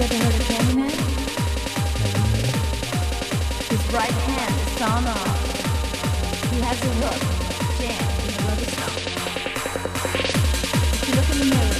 you ever heard of Candyman? His right hand is sawn off. He has a hook jammed in the rubber stump. If you look in the mirror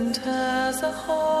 as a whole.